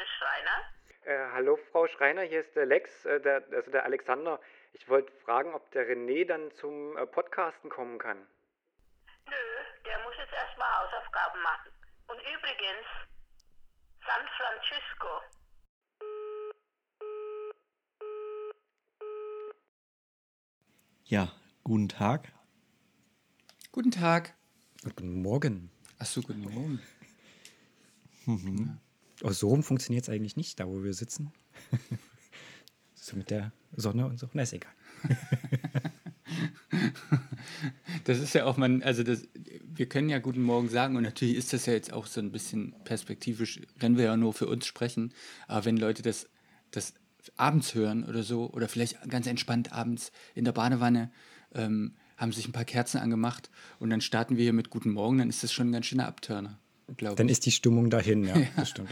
ist Schreiner. Äh, hallo Frau Schreiner, hier ist der Lex, äh, der, also der Alexander. Ich wollte fragen, ob der René dann zum äh, Podcasten kommen kann. Nö, der muss jetzt erstmal Hausaufgaben machen. Und übrigens, San Francisco. Ja, guten Tag. Guten Tag. Guten Morgen. Achso, guten Morgen. Mhm. Oh, so rum funktioniert es eigentlich nicht, da wo wir sitzen. so mit der Sonne und so. Na, ist egal. das ist ja auch man, also das, wir können ja guten Morgen sagen und natürlich ist das ja jetzt auch so ein bisschen perspektivisch, wenn wir ja nur für uns sprechen, aber wenn Leute das, das abends hören oder so oder vielleicht ganz entspannt abends in der Badewanne ähm, haben sich ein paar Kerzen angemacht und dann starten wir hier mit Guten Morgen, dann ist das schon ein ganz schöner Abturner. Dann ist die Stimmung dahin, ja, ja. das stimmt.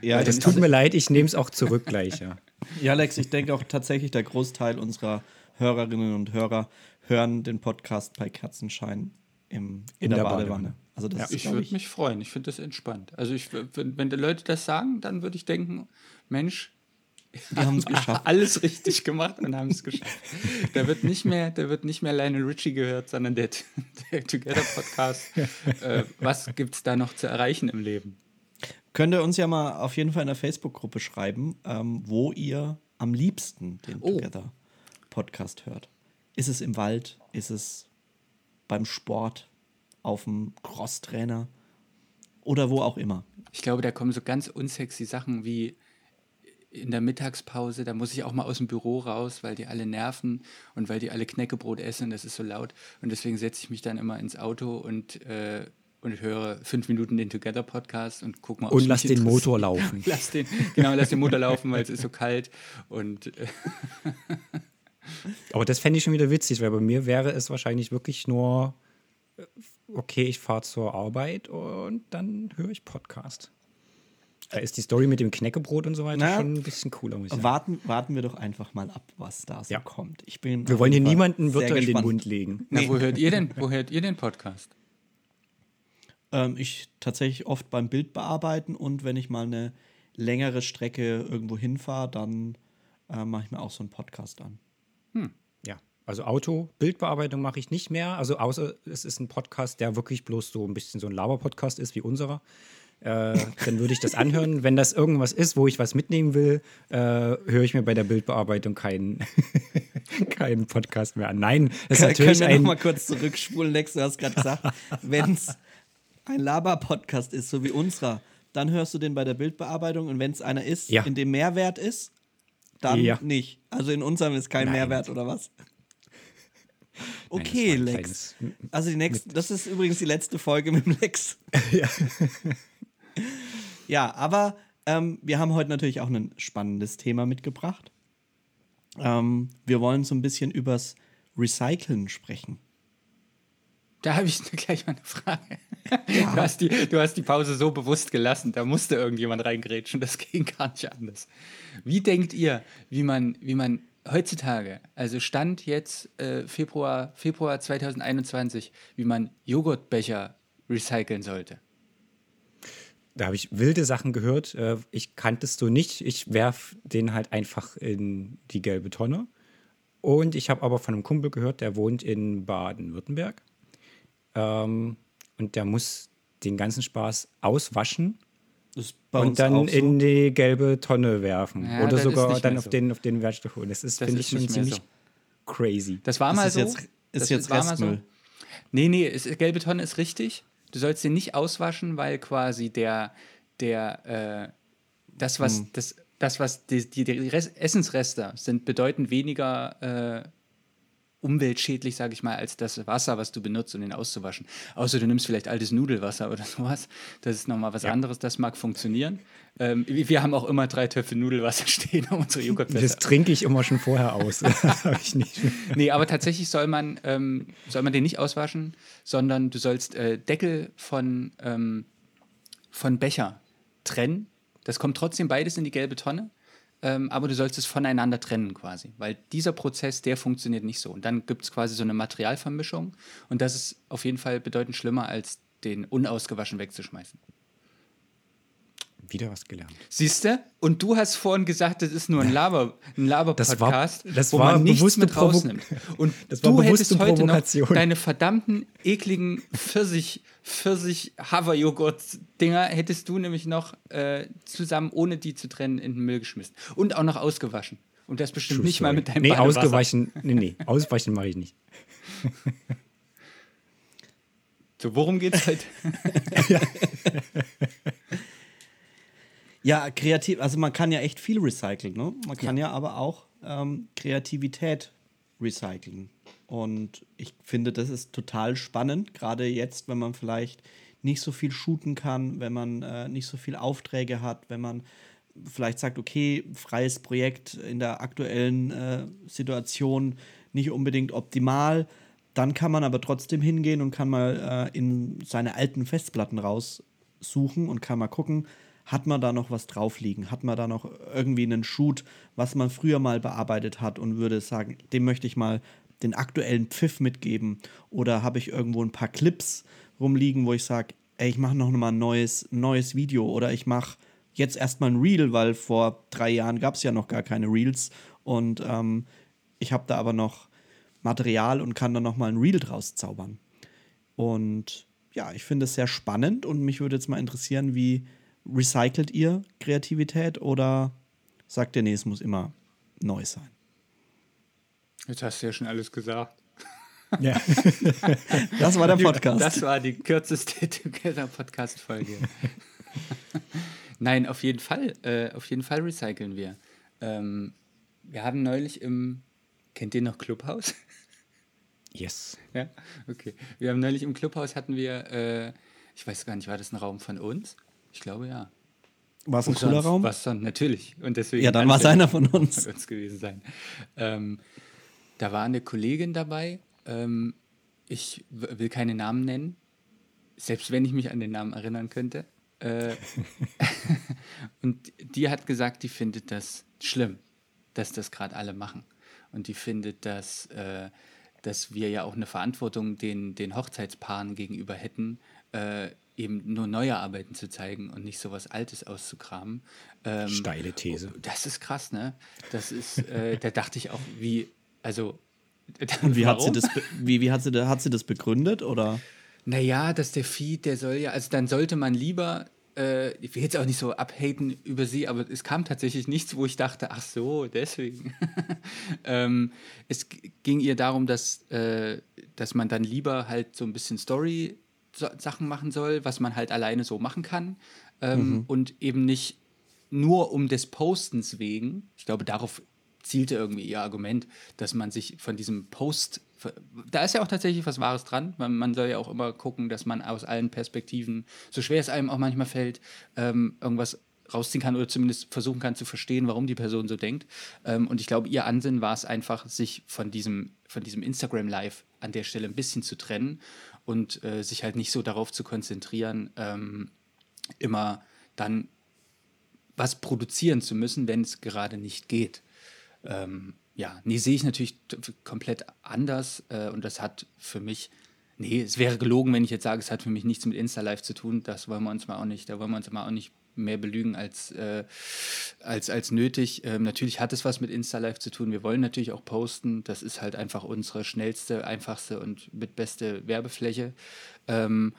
ja, das tut mir leid, ich nehme es auch zurück gleich, ja. Ja, Alex, ich denke auch tatsächlich, der Großteil unserer Hörerinnen und Hörer hören den Podcast bei Kerzenschein im, in, in der, der, Badewanne. Badewanne. Also das ja, ich würde mich freuen, ich finde das entspannt. Also ich, wenn, wenn die Leute das sagen, dann würde ich denken, Mensch, wir haben es geschafft. Alles richtig gemacht und haben es geschafft. Da wird nicht mehr, da wird nicht mehr Lionel Richie gehört, sondern der, der Together Podcast. Äh, was gibt es da noch zu erreichen im Leben? Könnt ihr uns ja mal auf jeden Fall in der Facebook-Gruppe schreiben, ähm, wo ihr am liebsten den oh. Together Podcast hört. Ist es im Wald? Ist es beim Sport? Auf dem Crosstrainer? Oder wo auch immer? Ich glaube, da kommen so ganz unsexy Sachen wie in der Mittagspause, da muss ich auch mal aus dem Büro raus, weil die alle nerven und weil die alle Knäckebrot essen, das ist so laut. Und deswegen setze ich mich dann immer ins Auto und, äh, und höre fünf Minuten den Together Podcast und guck mal. Und lass den Motor laufen. lass den, genau, lass den Motor laufen, weil es ist so kalt. Und äh Aber das fände ich schon wieder witzig, weil bei mir wäre es wahrscheinlich wirklich nur, äh, okay, ich fahre zur Arbeit und dann höre ich Podcast. Da ist die Story mit dem Knäckebrot und so weiter Na, schon ein bisschen cooler. Muss ich warten, warten wir doch einfach mal ab, was da so ja. kommt. Ich bin wir wollen hier niemanden Wörter in den Mund legen. Na, wo, hört ihr denn, wo hört ihr den Podcast? Ähm, ich tatsächlich oft beim Bild bearbeiten und wenn ich mal eine längere Strecke irgendwo hinfahre, dann äh, mache ich mir auch so einen Podcast an. Hm. Ja, also Auto, Bildbearbeitung mache ich nicht mehr. Also außer es ist ein Podcast, der wirklich bloß so ein bisschen so ein Laber-Podcast ist wie unserer äh, dann würde ich das anhören. Wenn das irgendwas ist, wo ich was mitnehmen will, äh, höre ich mir bei der Bildbearbeitung keinen, keinen Podcast mehr an. Nein, das ist natürlich Können wir ein... noch mal kurz zurückspulen, Lex, du hast gerade gesagt, wenn es ein Laber-Podcast ist, so wie unserer, dann hörst du den bei der Bildbearbeitung und wenn es einer ist, ja. in dem Mehrwert ist, dann ja. nicht. Also in unserem ist kein Nein. Mehrwert oder was? Okay, Nein, Lex. Also die nächste, das ist übrigens die letzte Folge mit dem Lex. ja. Ja, aber ähm, wir haben heute natürlich auch ein spannendes Thema mitgebracht. Ähm, wir wollen so ein bisschen übers Recyceln sprechen. Da habe ich gleich mal eine Frage. Ja. Du, hast die, du hast die Pause so bewusst gelassen, da musste irgendjemand reingrätschen, das ging gar nicht anders. Wie denkt ihr, wie man, wie man heutzutage, also Stand jetzt äh, Februar, Februar 2021, wie man Joghurtbecher recyceln sollte? Da habe ich wilde Sachen gehört. Äh, ich kannte es so nicht. Ich werfe den halt einfach in die gelbe Tonne. Und ich habe aber von einem Kumpel gehört, der wohnt in Baden-Württemberg. Ähm, und der muss den ganzen Spaß auswaschen und dann so. in die gelbe Tonne werfen. Ja, Oder sogar dann auf, so. den, auf den Wertstoff holen. Das ist, finde ich, schon ziemlich so. crazy. Das war mal ist so. Jetzt, ist das jetzt Restmüll. So. Nee, nee, ist, gelbe Tonne ist richtig. Du sollst den nicht auswaschen, weil quasi der, der, äh, das, was, hm. das, das, was die, die, die Essensreste sind bedeutend weniger äh, umweltschädlich, sage ich mal, als das Wasser, was du benutzt, um den auszuwaschen. Außer du nimmst vielleicht altes Nudelwasser oder sowas. Das ist nochmal was ja. anderes, das mag funktionieren. Ähm, wir haben auch immer drei Töpfe Nudelwasser stehen, um unsere Joghurt Das trinke ich immer schon vorher aus. ich nicht. Nee, aber tatsächlich soll man, ähm, soll man den nicht auswaschen, sondern du sollst äh, Deckel von, ähm, von Becher trennen. Das kommt trotzdem beides in die gelbe Tonne ähm, aber du sollst es voneinander trennen quasi, weil dieser Prozess, der funktioniert nicht so. Und dann gibt es quasi so eine Materialvermischung und das ist auf jeden Fall bedeutend schlimmer, als den unausgewaschen wegzuschmeißen. Wieder was gelernt. Siehst du? Und du hast vorhin gesagt, das ist nur ein Laber, ein Laber-Podcast, das wo war man nichts mit rausnimmt. Und du hättest heute noch deine verdammten ekligen Pfirsich, Pfirsich Hafer-Joghurt-Dinger hättest du nämlich noch äh, zusammen, ohne die zu trennen, in den Müll geschmissen. Und auch noch ausgewaschen. Und das bestimmt True nicht mal story. mit deinem Nee, Badewasser. ausgewaschen. Nee, nee, auswaschen mache ich nicht. So, worum geht's heute? Ja, kreativ, also man kann ja echt viel recyceln, ne? Man kann ja, aber auch ähm, Kreativität recyceln. Und ich finde, das ist total spannend, gerade jetzt, wenn man vielleicht nicht so viel shooten kann, wenn man äh, nicht so viel Aufträge hat, wenn man vielleicht sagt, okay, freies Projekt in der aktuellen äh, Situation nicht unbedingt optimal, dann kann man aber trotzdem hingehen und kann mal äh, in seine alten Festplatten raussuchen und kann mal gucken, hat man da noch was drauf liegen? Hat man da noch irgendwie einen Shoot, was man früher mal bearbeitet hat und würde sagen, dem möchte ich mal den aktuellen Pfiff mitgeben? Oder habe ich irgendwo ein paar Clips rumliegen, wo ich sage, ey, ich mache noch mal ein neues, neues Video oder ich mache jetzt erstmal ein Reel, weil vor drei Jahren gab es ja noch gar keine Reels und ähm, ich habe da aber noch Material und kann da noch mal ein Reel draus zaubern. Und ja, ich finde es sehr spannend und mich würde jetzt mal interessieren, wie recycelt ihr Kreativität oder sagt ihr, nee, es muss immer neu sein? Jetzt hast du ja schon alles gesagt. Ja. Das war der Podcast. Das war die kürzeste Together-Podcast-Folge. Nein, auf jeden Fall. Äh, auf jeden Fall recyceln wir. Ähm, wir haben neulich im. Kennt ihr noch Clubhouse? Yes. ja, okay. Wir haben neulich im Clubhaus hatten wir, äh, ich weiß gar nicht, war das ein Raum von uns? Ich glaube ja. war es ein cooler Raum? Was sonst, natürlich. Und deswegen Ja, dann war es einer von uns. uns gewesen sein. Ähm, da war eine Kollegin dabei. Ähm, ich will keine Namen nennen, selbst wenn ich mich an den Namen erinnern könnte. Äh, und die hat gesagt, die findet das schlimm, dass das gerade alle machen. Und die findet, dass, äh, dass wir ja auch eine Verantwortung den, den Hochzeitspaaren gegenüber hätten, äh, eben nur neue Arbeiten zu zeigen und nicht sowas Altes auszukramen. Ähm, Steile These. das ist krass, ne? Das ist, äh, da dachte ich auch, wie, also. Und wie hat sie das, wie, wie hat sie, hat sie das begründet oder? Naja, dass der Feed, der soll ja, also dann sollte man lieber, äh, ich will jetzt auch nicht so abhaten über sie, aber es kam tatsächlich nichts, wo ich dachte, ach so, deswegen. ähm, es ging ihr darum, dass, äh, dass man dann lieber halt so ein bisschen Story-Sachen machen soll, was man halt alleine so machen kann ähm, und eben nicht nur um des Postens wegen. Ich glaube, darauf zielte irgendwie ihr Argument, dass man sich von diesem Post, da ist ja auch tatsächlich was Wahres dran. Man, man soll ja auch immer gucken, dass man aus allen Perspektiven, so schwer es einem auch manchmal fällt, ähm, irgendwas rausziehen kann oder zumindest versuchen kann zu verstehen, warum die Person so denkt. Ähm, und ich glaube, ihr Ansinnen war es einfach, sich von diesem, von diesem Instagram Live an der Stelle ein bisschen zu trennen und äh, sich halt nicht so darauf zu konzentrieren, ähm, immer dann was produzieren zu müssen, wenn es gerade nicht geht. Ähm, ja, nee, sehe ich natürlich komplett anders äh, und das hat für mich, nee, es wäre gelogen, wenn ich jetzt sage, es hat für mich nichts mit Insta-Live zu tun, das wollen wir uns mal auch nicht, da wollen wir uns mal auch nicht mehr belügen als, äh, als, als nötig. Ähm, natürlich hat es was mit Insta-Live zu tun, wir wollen natürlich auch posten, das ist halt einfach unsere schnellste, einfachste und mit beste Werbefläche ähm,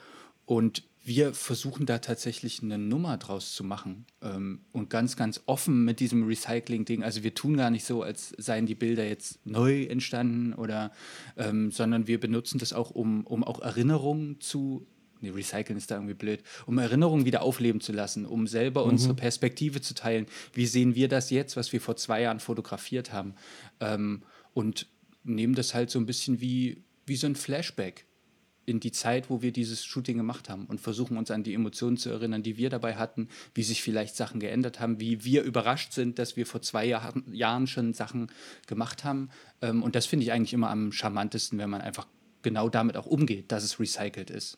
und wir versuchen da tatsächlich eine Nummer draus zu machen ähm, und ganz, ganz offen mit diesem Recycling-Ding. Also wir tun gar nicht so, als seien die Bilder jetzt neu entstanden oder, ähm, sondern wir benutzen das auch, um, um auch Erinnerungen zu, nee, recyceln ist da irgendwie blöd, um Erinnerungen wieder aufleben zu lassen, um selber unsere Perspektive zu teilen. Wie sehen wir das jetzt, was wir vor zwei Jahren fotografiert haben? Ähm, und nehmen das halt so ein bisschen wie, wie so ein Flashback in die Zeit, wo wir dieses Shooting gemacht haben und versuchen uns an die Emotionen zu erinnern, die wir dabei hatten, wie sich vielleicht Sachen geändert haben, wie wir überrascht sind, dass wir vor zwei Jahr, Jahren schon Sachen gemacht haben. Ähm, und das finde ich eigentlich immer am charmantesten, wenn man einfach genau damit auch umgeht, dass es recycelt ist.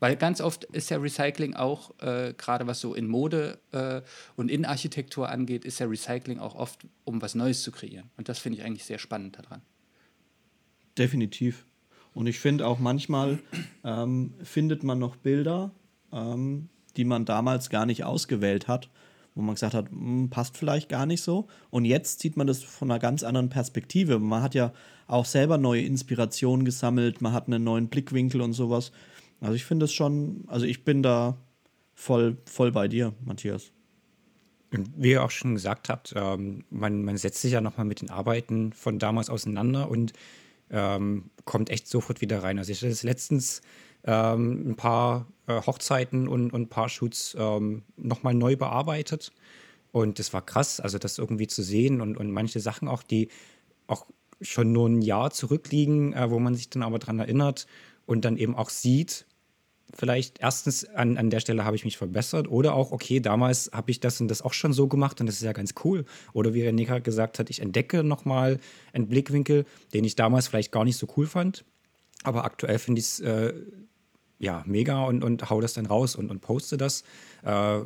Weil ganz oft ist ja Recycling auch, äh, gerade was so in Mode äh, und in Architektur angeht, ist ja Recycling auch oft, um was Neues zu kreieren. Und das finde ich eigentlich sehr spannend daran. Definitiv. Und ich finde auch manchmal ähm, findet man noch Bilder, ähm, die man damals gar nicht ausgewählt hat, wo man gesagt hat, hm, passt vielleicht gar nicht so. Und jetzt sieht man das von einer ganz anderen Perspektive. Man hat ja auch selber neue Inspirationen gesammelt, man hat einen neuen Blickwinkel und sowas. Also ich finde es schon, also ich bin da voll, voll bei dir, Matthias. Und wie ihr auch schon gesagt habt, ähm, man, man setzt sich ja nochmal mit den Arbeiten von damals auseinander und ähm, kommt echt sofort wieder rein. Also ich hatte letztens ähm, ein paar äh, Hochzeiten und, ein paar Shoots ähm, nochmal neu bearbeitet. Und das war krass, also das irgendwie zu sehen und, und manche Sachen auch, die auch schon nur ein Jahr zurückliegen, äh, wo man sich dann aber dran erinnert und dann eben auch sieht, vielleicht erstens an, an der Stelle habe ich mich verbessert oder auch, okay, damals habe ich das und das auch schon so gemacht und das ist ja ganz cool. Oder wie René gesagt hat, ich entdecke nochmal einen Blickwinkel, den ich damals vielleicht gar nicht so cool fand. Aber aktuell finde ich es äh, ja mega und, und hau das dann raus und, und poste das. Äh,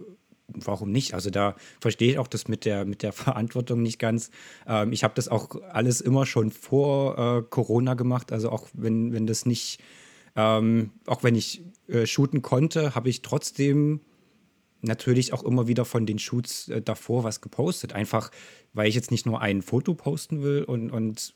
warum nicht? Also da verstehe ich auch das mit der, mit der Verantwortung nicht ganz. Ähm, ich habe das auch alles immer schon vor äh, Corona gemacht. Also auch wenn, wenn das nicht ähm, auch wenn ich äh, shooten konnte, habe ich trotzdem natürlich auch immer wieder von den Shoots äh, davor was gepostet. Einfach, weil ich jetzt nicht nur ein Foto posten will und, und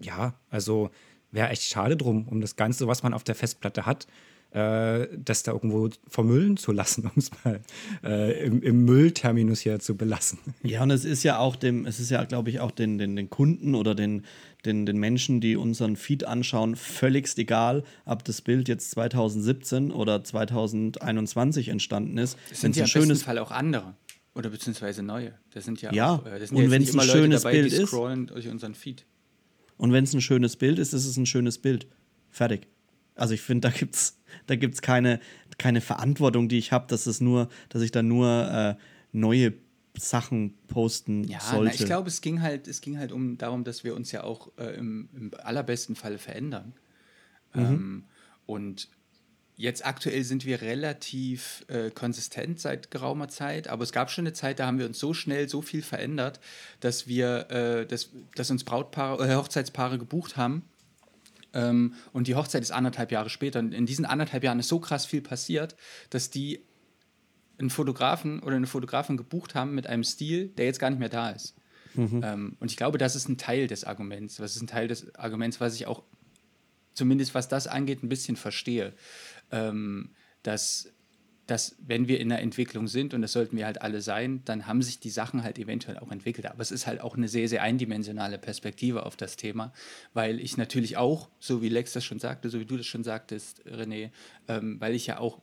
ja, also wäre echt schade drum, um das Ganze, was man auf der Festplatte hat, äh, das da irgendwo vermüllen zu lassen, um es mal äh, im, im, Müllterminus hier zu belassen. Ja, und es ist ja auch dem, es ist ja, glaube ich, auch den, den, den Kunden oder den, den, den Menschen, die unseren Feed anschauen, völligst egal, ob das Bild jetzt 2017 oder 2021 entstanden ist. Es sind ja im schönes Fall auch andere oder beziehungsweise neue. Das sind ja, ja auch, äh, das sind und ja wenn es ein schönes dabei, Bild ist, durch unseren Feed. Und wenn es ein schönes Bild ist, ist es ein schönes Bild. Fertig. Also ich finde, da gibt's da gibt's keine keine Verantwortung, die ich habe, dass es nur, dass ich da nur äh, neue Sachen posten ja, sollte. Ja, ich glaube, es ging halt, es ging halt um darum, dass wir uns ja auch äh, im, im, allerbesten Falle verändern. Mhm. Ähm, und jetzt aktuell sind wir relativ äh, konsistent seit geraumer Zeit, aber es gab schon eine Zeit, da haben wir uns so schnell so viel verändert, dass wir, äh, dass, dass uns Brautpaare, äh, Hochzeitspaare gebucht haben. Ähm, und die Hochzeit ist anderthalb Jahre später. Und in diesen anderthalb Jahren ist so krass viel passiert, dass die einen Fotografen oder eine Fotografin gebucht haben mit einem Stil, der jetzt gar nicht mehr da ist. Mhm. Ähm, und ich glaube, das ist ein Teil des Arguments. Das ist ein Teil des Arguments, was ich auch zumindest was das angeht, ein bisschen verstehe. Ähm, dass, dass, wenn wir in der Entwicklung sind, und das sollten wir halt alle sein, dann haben sich die Sachen halt eventuell auch entwickelt. Aber es ist halt auch eine sehr, sehr eindimensionale Perspektive auf das Thema, weil ich natürlich auch, so wie Lex das schon sagte, so wie du das schon sagtest, René, ähm, weil ich ja auch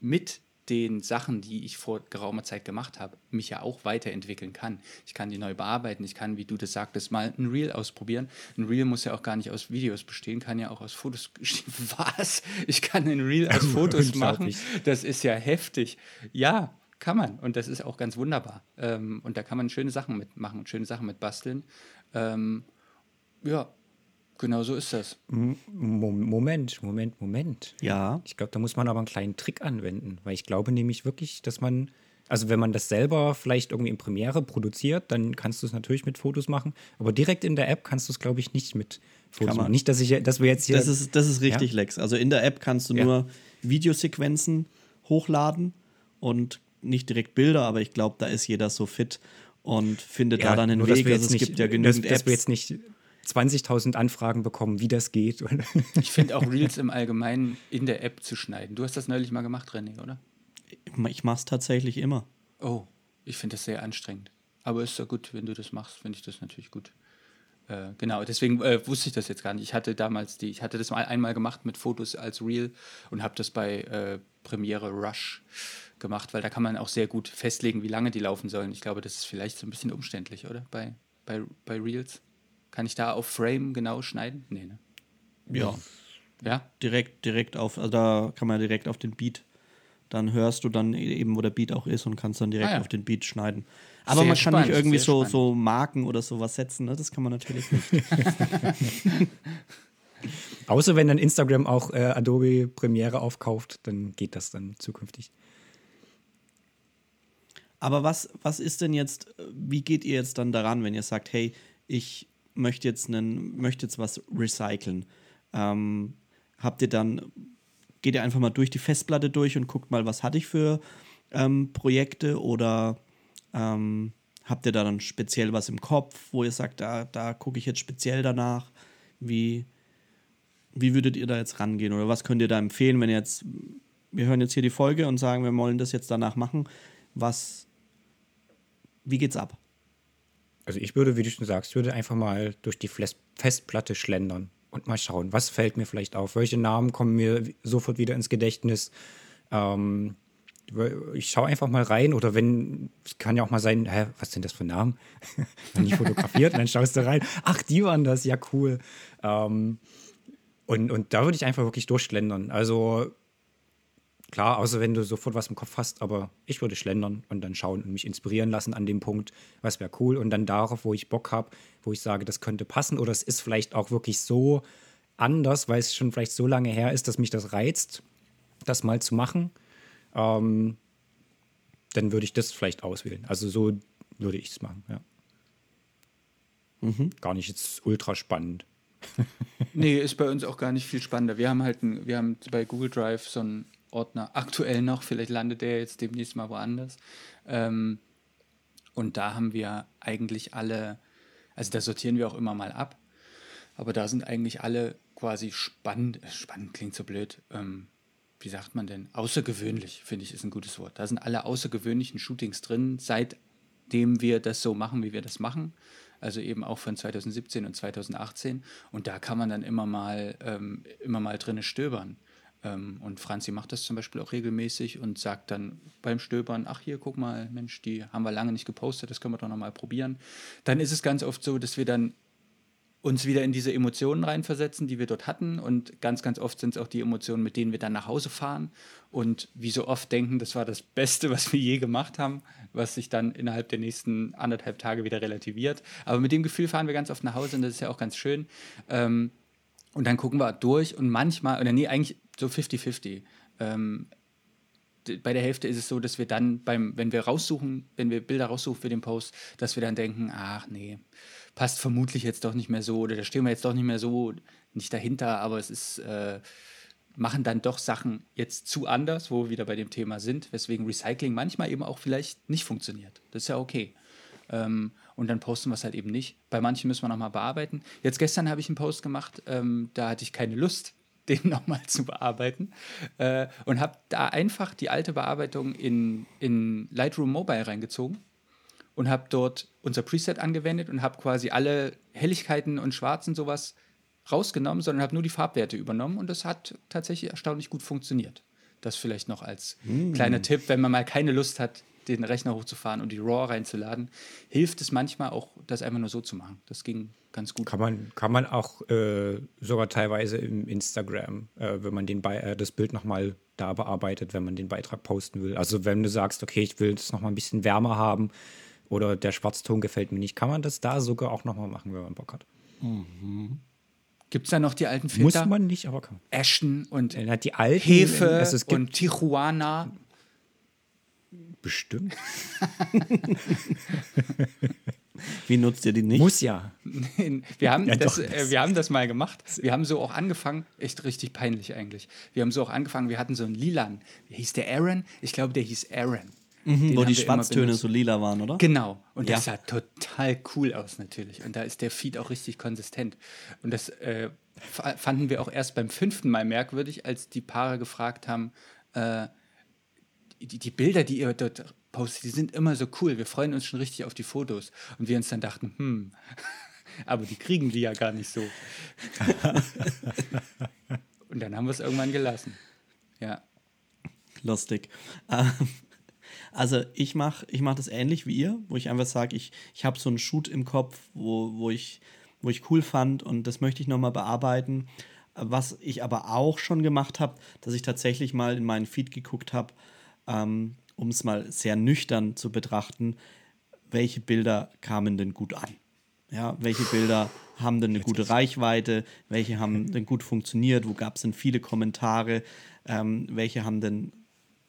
mit den Sachen, die ich vor geraumer Zeit gemacht habe, mich ja auch weiterentwickeln kann. Ich kann die neu bearbeiten, ich kann, wie du das sagtest, mal ein Reel ausprobieren. Ein Reel muss ja auch gar nicht aus Videos bestehen, kann ja auch aus Fotos bestehen. Was? Ich kann ein Reel aus Fotos machen? Das ist ja heftig. Ja, kann man. Und das ist auch ganz wunderbar. Ähm, und da kann man schöne Sachen mitmachen, schöne Sachen mit basteln. Ähm, ja, Genau so ist das. Moment, Moment, Moment. Ja. Ich glaube, da muss man aber einen kleinen Trick anwenden, weil ich glaube nämlich wirklich, dass man, also wenn man das selber vielleicht irgendwie in Premiere produziert, dann kannst du es natürlich mit Fotos machen, aber direkt in der App kannst du es, glaube ich, nicht mit Fotos machen. Nicht, dass ich, dass wir jetzt hier. Das ist, das ist richtig, ja? Lex. Also in der App kannst du ja. nur Videosequenzen hochladen und nicht direkt Bilder, aber ich glaube, da ist jeder so fit und findet ja, da dann einen Weg. Also es nicht, gibt ja genügend dass, Apps. Dass wir jetzt nicht 20.000 Anfragen bekommen, wie das geht. ich finde auch Reels im Allgemeinen in der App zu schneiden. Du hast das neulich mal gemacht, René, oder? Ich mache es tatsächlich immer. Oh, ich finde das sehr anstrengend. Aber ist ja gut, wenn du das machst, finde ich das natürlich gut. Äh, genau, deswegen äh, wusste ich das jetzt gar nicht. Ich hatte damals die, ich hatte das mal einmal gemacht mit Fotos als Reel und habe das bei äh, Premiere Rush gemacht, weil da kann man auch sehr gut festlegen, wie lange die laufen sollen. Ich glaube, das ist vielleicht so ein bisschen umständlich, oder? Bei, bei, bei Reels. Kann ich da auf Frame genau schneiden? Nee, ne? Ja. Ja? Direkt, direkt auf, also da kann man direkt auf den Beat. Dann hörst du dann eben, wo der Beat auch ist und kannst dann direkt ah, ja. auf den Beat schneiden. Aber sehr man kann spannend, nicht irgendwie so, so Marken oder sowas setzen, ne? Das kann man natürlich nicht. Außer wenn dann Instagram auch äh, Adobe Premiere aufkauft, dann geht das dann zukünftig. Aber was, was ist denn jetzt, wie geht ihr jetzt dann daran, wenn ihr sagt, hey, ich möchte jetzt, einen, möchte jetzt was recyceln. Ähm, habt ihr dann, geht ihr einfach mal durch die Festplatte durch und guckt mal, was hatte ich für ähm, Projekte oder ähm, habt ihr da dann speziell was im Kopf, wo ihr sagt, da, da gucke ich jetzt speziell danach? Wie, wie würdet ihr da jetzt rangehen oder was könnt ihr da empfehlen, wenn jetzt, wir hören jetzt hier die Folge und sagen, wir wollen das jetzt danach machen, was, wie geht's ab? Also ich würde, wie du schon sagst, würde einfach mal durch die Festplatte schlendern und mal schauen, was fällt mir vielleicht auf, welche Namen kommen mir sofort wieder ins Gedächtnis. Ähm, ich schaue einfach mal rein oder wenn, es kann ja auch mal sein, hä, was sind das für Namen? wenn ich fotografiert, dann schaust du rein, ach, die waren das, ja cool. Ähm, und, und da würde ich einfach wirklich durchschlendern. Also klar, außer wenn du sofort was im Kopf hast, aber ich würde schlendern und dann schauen und mich inspirieren lassen an dem Punkt, was wäre cool und dann darauf, wo ich Bock habe, wo ich sage, das könnte passen oder es ist vielleicht auch wirklich so anders, weil es schon vielleicht so lange her ist, dass mich das reizt, das mal zu machen ähm, dann würde ich das vielleicht auswählen. Also so würde ich es machen, ja. Mhm. Gar nicht jetzt ultra spannend. nee, ist bei uns auch gar nicht viel spannender. Wir haben halt ein, wir haben bei Google Drive so einen Ordner, aktuell noch, vielleicht landet der jetzt demnächst mal woanders. Ähm, und da haben wir eigentlich alle, also da sortieren wir auch immer mal ab, aber da sind eigentlich alle quasi spannend, spannend klingt so blöd, ähm, wie sagt man denn, außergewöhnlich, finde ich, ist ein gutes Wort. Da sind alle außergewöhnlichen Shootings drin, seitdem wir das so machen, wie wir das machen. Also eben auch von 2017 und 2018. Und da kann man dann immer mal, ähm, immer mal drinne stöbern. Ähm, und Franzi macht das zum Beispiel auch regelmäßig und sagt dann beim Stöbern, ach hier, guck mal, Mensch, die haben wir lange nicht gepostet, das können wir doch nochmal probieren. Dann ist es ganz oft so, dass wir dann uns wieder in diese Emotionen reinversetzen, die wir dort hatten. Und ganz, ganz oft sind es auch die Emotionen, mit denen wir dann nach Hause fahren und wie so oft denken, das war das Beste, was wir je gemacht haben, was sich dann innerhalb der nächsten anderthalb Tage wieder relativiert. Aber mit dem Gefühl fahren wir ganz oft nach Hause und das ist ja auch ganz schön. Ähm, und dann gucken wir durch und manchmal, oder nee, eigentlich so 50-50. Ähm, bei der Hälfte ist es so, dass wir dann beim, wenn wir raussuchen, wenn wir Bilder raussuchen für den Post, dass wir dann denken, ach nee, passt vermutlich jetzt doch nicht mehr so oder da stehen wir jetzt doch nicht mehr so nicht dahinter, aber es ist, äh, machen dann doch Sachen jetzt zu anders, wo wir wieder bei dem Thema sind, weswegen Recycling manchmal eben auch vielleicht nicht funktioniert. Das ist ja okay. Ähm, und dann posten wir es halt eben nicht. Bei manchen müssen wir nochmal bearbeiten. Jetzt gestern habe ich einen Post gemacht, ähm, da hatte ich keine Lust, den nochmal zu bearbeiten äh, und habe da einfach die alte Bearbeitung in, in Lightroom Mobile reingezogen und habe dort unser Preset angewendet und habe quasi alle Helligkeiten und Schwarzen sowas rausgenommen, sondern habe nur die Farbwerte übernommen und das hat tatsächlich erstaunlich gut funktioniert. Das vielleicht noch als mm. kleiner Tipp, wenn man mal keine Lust hat, den Rechner hochzufahren und die RAW reinzuladen, hilft es manchmal auch, das einfach nur so zu machen. Das ging ganz gut. Kann man, kann man auch äh, sogar teilweise im Instagram, äh, wenn man den Be äh, das Bild nochmal da bearbeitet, wenn man den Beitrag posten will. Also wenn du sagst, okay, ich will es nochmal ein bisschen wärmer haben, oder der Schwarzton gefällt mir nicht, kann man das da sogar auch nochmal machen, wenn man Bock hat. Mhm. Gibt es da noch die alten Filter? Muss man nicht, aber kann. Ashen und ja, die alten, Hefe also es gibt und Tijuana. Bestimmt. Wie nutzt ihr die nicht? Muss ja. wir, haben ja, das, äh, wir haben das mal gemacht. Wir haben so auch angefangen, echt richtig peinlich eigentlich. Wir haben so auch angefangen, wir hatten so einen Lilan. Wie hieß der Aaron? Ich glaube, der hieß Aaron. Mhm, wo die Schwarztöne so lila waren, oder? Genau. Und ja. das sah total cool aus natürlich. Und da ist der Feed auch richtig konsistent. Und das äh, fanden wir auch erst beim fünften Mal merkwürdig, als die Paare gefragt haben, äh, die, die, Bilder, die ihr dort postet, die sind immer so cool. Wir freuen uns schon richtig auf die Fotos. Und wir uns dann dachten, hm, aber die kriegen die ja gar nicht so. Und dann haben wir es irgendwann gelassen. Ja. Lustig. Ähm, also ich mache ich mach das ähnlich wie ihr, wo ich einfach sage, ich, ich habe so einen Shoot im Kopf, wo, wo, ich, wo ich cool fand und das möchte ich nochmal bearbeiten. Was ich aber auch schon gemacht habe, dass ich tatsächlich mal in meinen Feed geguckt habe, ähm, um es mal sehr nüchtern zu betrachten, welche Bilder kamen denn gut an. Ja, welche Bilder haben denn eine gute Reichweite, welche haben denn gut funktioniert, wo gab es denn viele Kommentare, ähm, welche haben denn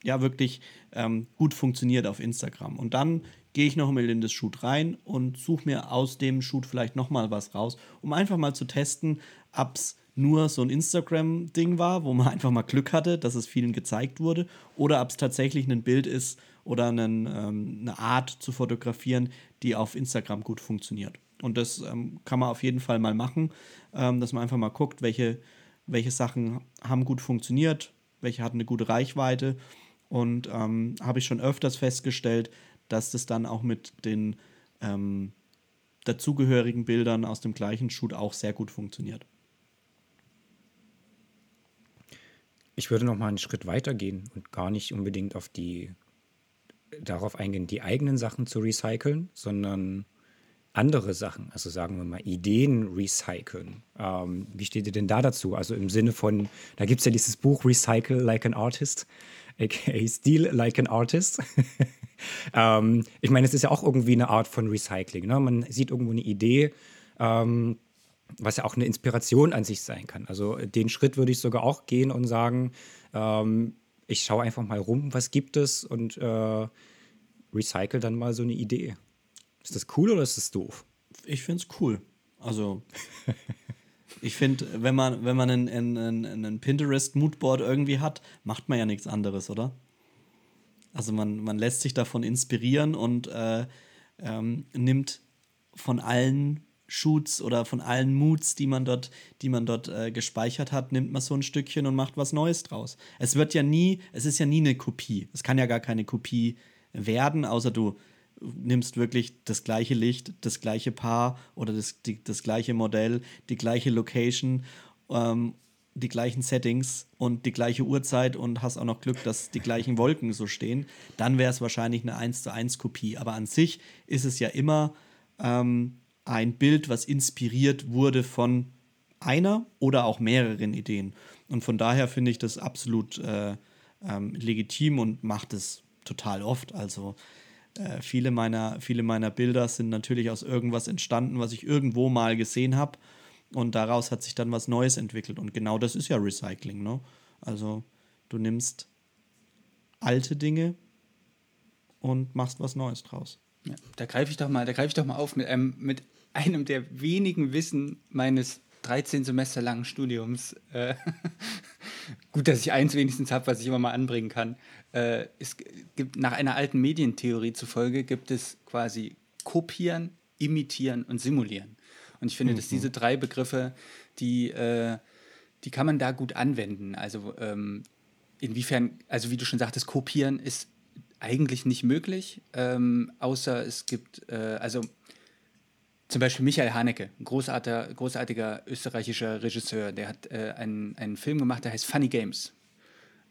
ja wirklich ähm, gut funktioniert auf Instagram. Und dann gehe ich noch mal in das Shoot rein und suche mir aus dem Shoot vielleicht noch mal was raus, um einfach mal zu testen, ob es nur so ein Instagram-Ding war, wo man einfach mal Glück hatte, dass es vielen gezeigt wurde, oder ob es tatsächlich ein Bild ist, oder einen, ähm, eine Art zu fotografieren, die auf Instagram gut funktioniert. Und das ähm, kann man auf jeden Fall mal machen, ähm, dass man einfach mal guckt, welche, welche Sachen haben gut funktioniert, welche hatten eine gute Reichweite. Und ähm, habe ich schon öfters festgestellt, dass das dann auch mit den ähm, dazugehörigen Bildern aus dem gleichen Shoot auch sehr gut funktioniert. Ich würde noch mal einen Schritt weiter gehen und gar nicht unbedingt auf die darauf eingehen, die eigenen Sachen zu recyceln, sondern andere Sachen, also sagen wir mal Ideen recyceln. Ähm, wie steht ihr denn da dazu? Also im Sinne von, da gibt es ja dieses Buch Recycle Like an Artist, aka Steal Like an Artist. ähm, ich meine, es ist ja auch irgendwie eine Art von Recycling. Ne? Man sieht irgendwo eine Idee, ähm, was ja auch eine Inspiration an sich sein kann. Also den Schritt würde ich sogar auch gehen und sagen, ähm, ich schaue einfach mal rum, was gibt es und äh, recycle dann mal so eine Idee. Ist das cool oder ist das doof? Ich finde es cool. Also, ich finde, wenn man, wenn man einen, einen, einen Pinterest-Moodboard irgendwie hat, macht man ja nichts anderes, oder? Also, man, man lässt sich davon inspirieren und äh, ähm, nimmt von allen Shoots oder von allen Moods, die man dort, die man dort äh, gespeichert hat, nimmt man so ein Stückchen und macht was Neues draus. Es wird ja nie, es ist ja nie eine Kopie. Es kann ja gar keine Kopie werden, außer du nimmst wirklich das gleiche Licht, das gleiche Paar oder das, die, das gleiche Modell, die gleiche Location, ähm, die gleichen Settings und die gleiche Uhrzeit und hast auch noch Glück, dass die gleichen Wolken so stehen, dann wäre es wahrscheinlich eine 1 zu 1 Kopie. Aber an sich ist es ja immer ähm, ein Bild, was inspiriert wurde von einer oder auch mehreren Ideen. Und von daher finde ich das absolut äh, ähm, legitim und macht es total oft. Also äh, viele, meiner, viele meiner Bilder sind natürlich aus irgendwas entstanden, was ich irgendwo mal gesehen habe. Und daraus hat sich dann was Neues entwickelt. Und genau das ist ja Recycling. Ne? Also du nimmst alte Dinge und machst was Neues draus. Ja, da greife ich doch mal, da greife ich doch mal auf mit einem, mit einem der wenigen Wissen meines 13 Semester langen Studiums. Äh, gut, dass ich eins wenigstens habe, was ich immer mal anbringen kann. Äh, es gibt nach einer alten Medientheorie zufolge gibt es quasi kopieren, imitieren und simulieren. Und ich finde, mhm. dass diese drei Begriffe, die, äh, die kann man da gut anwenden. Also ähm, inwiefern, also wie du schon sagtest, kopieren ist eigentlich nicht möglich, ähm, außer es gibt, äh, also zum Beispiel Michael Haneke, ein großartiger, großartiger österreichischer Regisseur, der hat äh, einen, einen Film gemacht, der heißt Funny Games.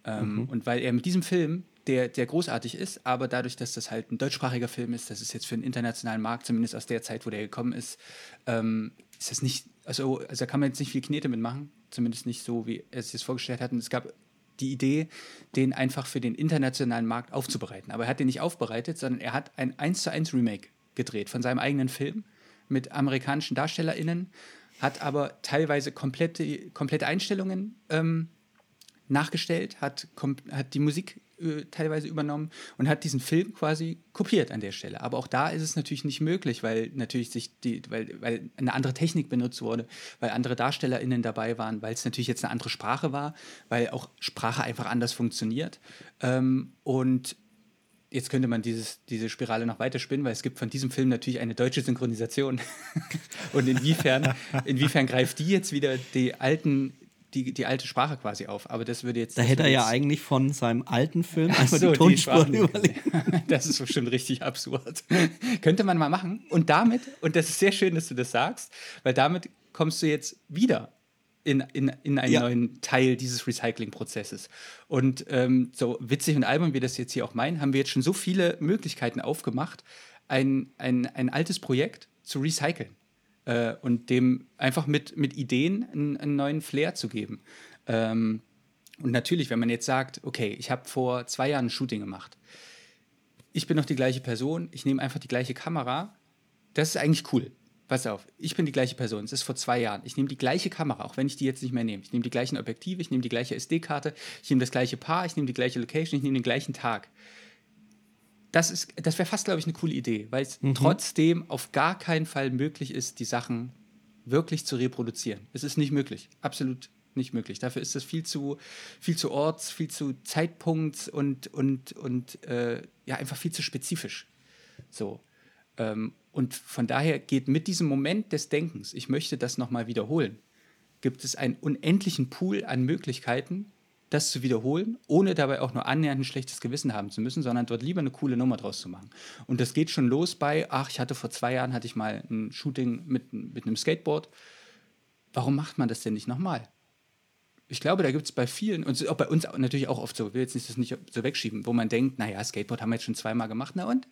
Ähm, mhm. Und weil er mit diesem Film, der, der großartig ist, aber dadurch, dass das halt ein deutschsprachiger Film ist, das ist jetzt für den internationalen Markt, zumindest aus der Zeit, wo der gekommen ist, ähm, ist das nicht, also, also da kann man jetzt nicht viel Knete mitmachen, zumindest nicht so, wie er es sich vorgestellt hat. Und es gab die Idee, den einfach für den internationalen Markt aufzubereiten. Aber er hat den nicht aufbereitet, sondern er hat ein 1 zu 1 Remake gedreht von seinem eigenen Film mit amerikanischen DarstellerInnen, hat aber teilweise komplette, komplette Einstellungen ähm, nachgestellt, hat, hat die Musik äh, teilweise übernommen und hat diesen Film quasi kopiert an der Stelle. Aber auch da ist es natürlich nicht möglich, weil natürlich sich die, weil, weil eine andere Technik benutzt wurde, weil andere DarstellerInnen dabei waren, weil es natürlich jetzt eine andere Sprache war, weil auch Sprache einfach anders funktioniert. Ähm, und jetzt könnte man dieses, diese Spirale noch weiter spinnen, weil es gibt von diesem Film natürlich eine deutsche Synchronisation. und inwiefern, inwiefern greift die jetzt wieder die alten die, die alte Sprache quasi auf. Aber das würde jetzt. Da hätte er ja eigentlich von seinem alten Film einfach so, die Tonspuren überlegen. das ist bestimmt richtig absurd. Könnte man mal machen. Und damit, und das ist sehr schön, dass du das sagst, weil damit kommst du jetzt wieder in, in, in einen ja. neuen Teil dieses Recycling-Prozesses. Und ähm, so witzig und albern wir das jetzt hier auch meinen, haben wir jetzt schon so viele Möglichkeiten aufgemacht, ein, ein, ein altes Projekt zu recyceln äh, und dem einfach mit, mit Ideen einen, einen neuen Flair zu geben. Ähm, und natürlich, wenn man jetzt sagt, okay, ich habe vor zwei Jahren ein Shooting gemacht, ich bin noch die gleiche Person, ich nehme einfach die gleiche Kamera, das ist eigentlich cool. Pass auf, ich bin die gleiche Person. Es ist vor zwei Jahren. Ich nehme die gleiche Kamera, auch wenn ich die jetzt nicht mehr nehme. Ich nehme die gleichen Objektive, ich nehme die gleiche SD-Karte, ich nehme das gleiche Paar, ich nehme die gleiche Location, ich nehme den gleichen Tag das, das wäre fast, glaube ich, eine coole Idee, weil es mhm. trotzdem auf gar keinen Fall möglich ist, die Sachen wirklich zu reproduzieren. Es ist nicht möglich, absolut nicht möglich. Dafür ist es viel zu, viel zu orts, viel zu Zeitpunkt und, und, und äh, ja einfach viel zu spezifisch. So. Ähm, und von daher geht mit diesem Moment des Denkens, ich möchte das nochmal wiederholen, gibt es einen unendlichen Pool an Möglichkeiten, das zu wiederholen, ohne dabei auch nur annähernd ein schlechtes Gewissen haben zu müssen, sondern dort lieber eine coole Nummer draus zu machen. Und das geht schon los bei, ach, ich hatte vor zwei Jahren, hatte ich mal ein Shooting mit, mit einem Skateboard. Warum macht man das denn nicht nochmal? Ich glaube, da gibt es bei vielen, und auch bei uns natürlich auch oft so, ich will jetzt nicht das nicht so wegschieben, wo man denkt, naja, Skateboard haben wir jetzt schon zweimal gemacht, na und?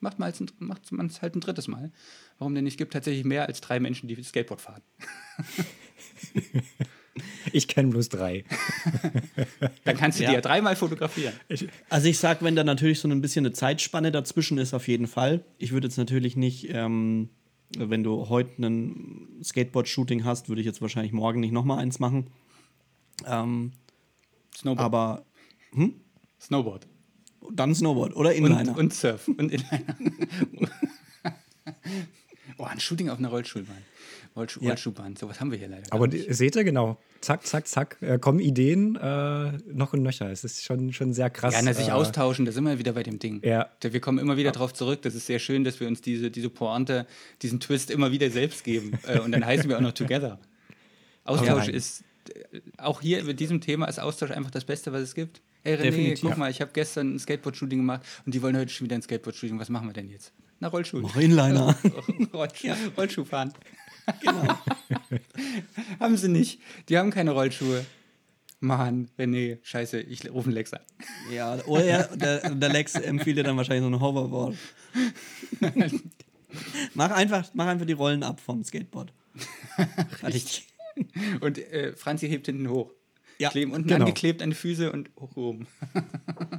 Macht man es halt ein drittes Mal. Warum denn nicht? Es gibt tatsächlich mehr als drei Menschen, die Skateboard fahren. Ich kenne bloß drei. Dann kannst du Ja. die ja dreimal fotografieren. Also ich sag, wenn da natürlich so ein bisschen eine Zeitspanne dazwischen ist, auf jeden Fall. Ich würde jetzt natürlich nicht, ähm, wenn du heute ein Skateboard-Shooting hast, würde ich jetzt wahrscheinlich morgen nicht nochmal eins machen. Ähm, Snowboard. aber Snowboard. Dann Snowboard oder Und, Inliner. und Surf. Und Inliner. oh, ein Shooting auf einer Rollschuhbahn. Rollschuh, Ja. Rollschuhbahn. Sowas haben wir hier leider. Aber die- seht ihr genau, zack, zack, zack, äh, kommen Ideen äh, noch und nöcher. Es ist schon, schon sehr krass. Ja, na, sich äh, austauschen, da sind wir wieder bei dem Ding. Ja. Wir kommen immer wieder drauf zurück. Das ist sehr schön, dass wir uns diese, diese Pointe, diesen Twist immer wieder selbst geben. Äh, und dann heißen wir auch noch Together. Austausch Ja. ist, auch hier mit diesem Thema ist Austausch einfach das Beste, was es gibt. Hey René, Definitiv. guck Ja. mal, ich habe gestern ein Skateboard-Shooting gemacht und die wollen heute schon wieder ein Skateboard-Shooting. Was machen wir denn jetzt? Na, Rollschuh. Mach Inliner. Rollschuh, Rollschuh fahren. Genau. haben sie nicht. Die haben keine Rollschuhe. Mann, René, scheiße, ich rufe einen Lex an. ja, oder er, der, der Lex empfiehlt dir dann wahrscheinlich so ein Hoverboard. mach, einfach, mach einfach die Rollen ab vom Skateboard. Fertig. Und äh, Franzi hebt hinten hoch. Ja, Kleben unten genau. angeklebt an die Füße und hoch oben.